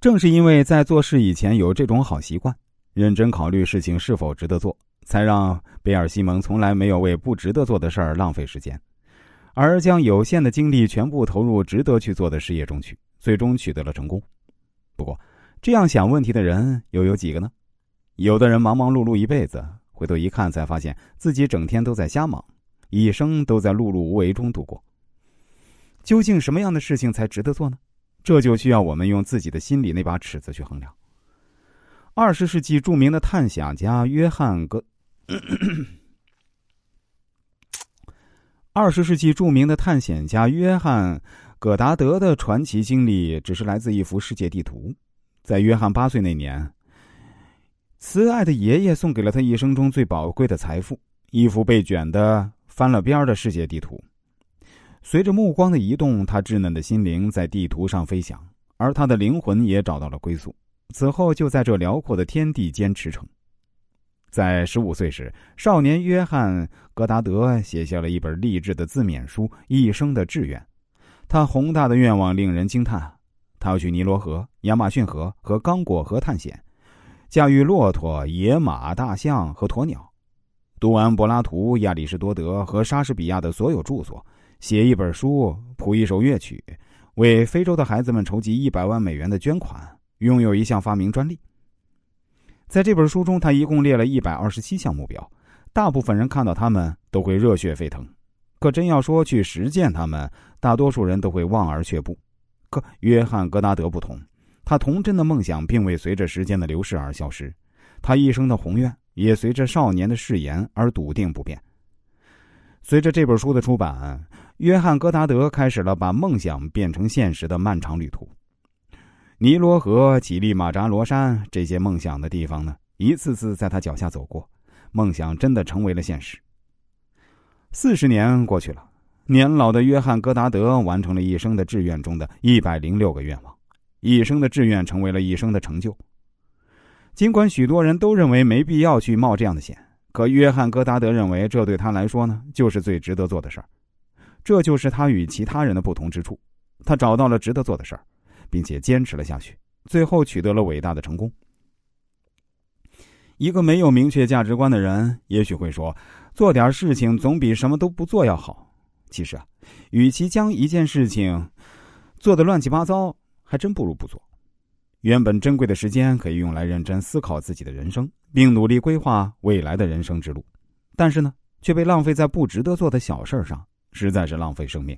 正是因为在做事以前有这种好习惯，认真考虑事情是否值得做，才让贝尔西蒙从来没有为不值得做的事儿浪费时间，而将有限的精力全部投入值得去做的事业中去，最终取得了成功。不过，这样想问题的人又有几个呢？有的人忙忙碌碌一辈子，回头一看才发现自己整天都在瞎忙，一生都在碌碌无为中度过。究竟什么样的事情才值得做呢？这就需要我们用自己的心里那把尺子去衡量。二十世纪著名的探险家约翰·格，二十世纪著名的探险家约翰·葛达德的传奇经历，只是来自一幅世界地图。在约翰八岁那年，慈爱的爷爷送给了他一生中最宝贵的财富——一幅被卷的翻了边的世界地图。随着目光的移动，他稚嫩的心灵在地图上飞翔，而他的灵魂也找到了归宿。此后，就在这辽阔的天地间驰骋。在十五岁时，少年约翰·格达德写下了一本励志的自勉书《一生的志愿》。他宏大的愿望令人惊叹：他要去尼罗河、亚马逊河和刚果河探险，驾驭骆驼、野马、大象和鸵鸟，读完柏拉图、亚里士多德和莎士比亚的所有著作。写一本书，谱一首乐曲，为非洲的孩子们筹集一百万美元的捐款，拥有一项发明专利。在这本书中，他一共列了一百二十七项目标，大部分人看到他们都会热血沸腾，可真要说去实践他们，大多数人都会望而却步。可约翰·格达德不同，他童真的梦想并未随着时间的流逝而消失，他一生的宏愿也随着少年的誓言而笃定不变。随着这本书的出版。约翰·戈达德开始了把梦想变成现实的漫长旅途。尼罗河、乞力马扎罗山这些梦想的地方呢，一次次在他脚下走过，梦想真的成为了现实。四十年过去了，年老的约翰·戈达德完成了一生的志愿中的一百零六个愿望，一生的志愿成为了一生的成就。尽管许多人都认为没必要去冒这样的险，可约翰·戈达德认为这对他来说呢，就是最值得做的事儿。这就是他与其他人的不同之处，他找到了值得做的事儿，并且坚持了下去，最后取得了伟大的成功。一个没有明确价值观的人，也许会说，做点事情总比什么都不做要好。其实啊，与其将一件事情做的乱七八糟，还真不如不做。原本珍贵的时间可以用来认真思考自己的人生，并努力规划未来的人生之路，但是呢，却被浪费在不值得做的小事上。实在是浪费生命。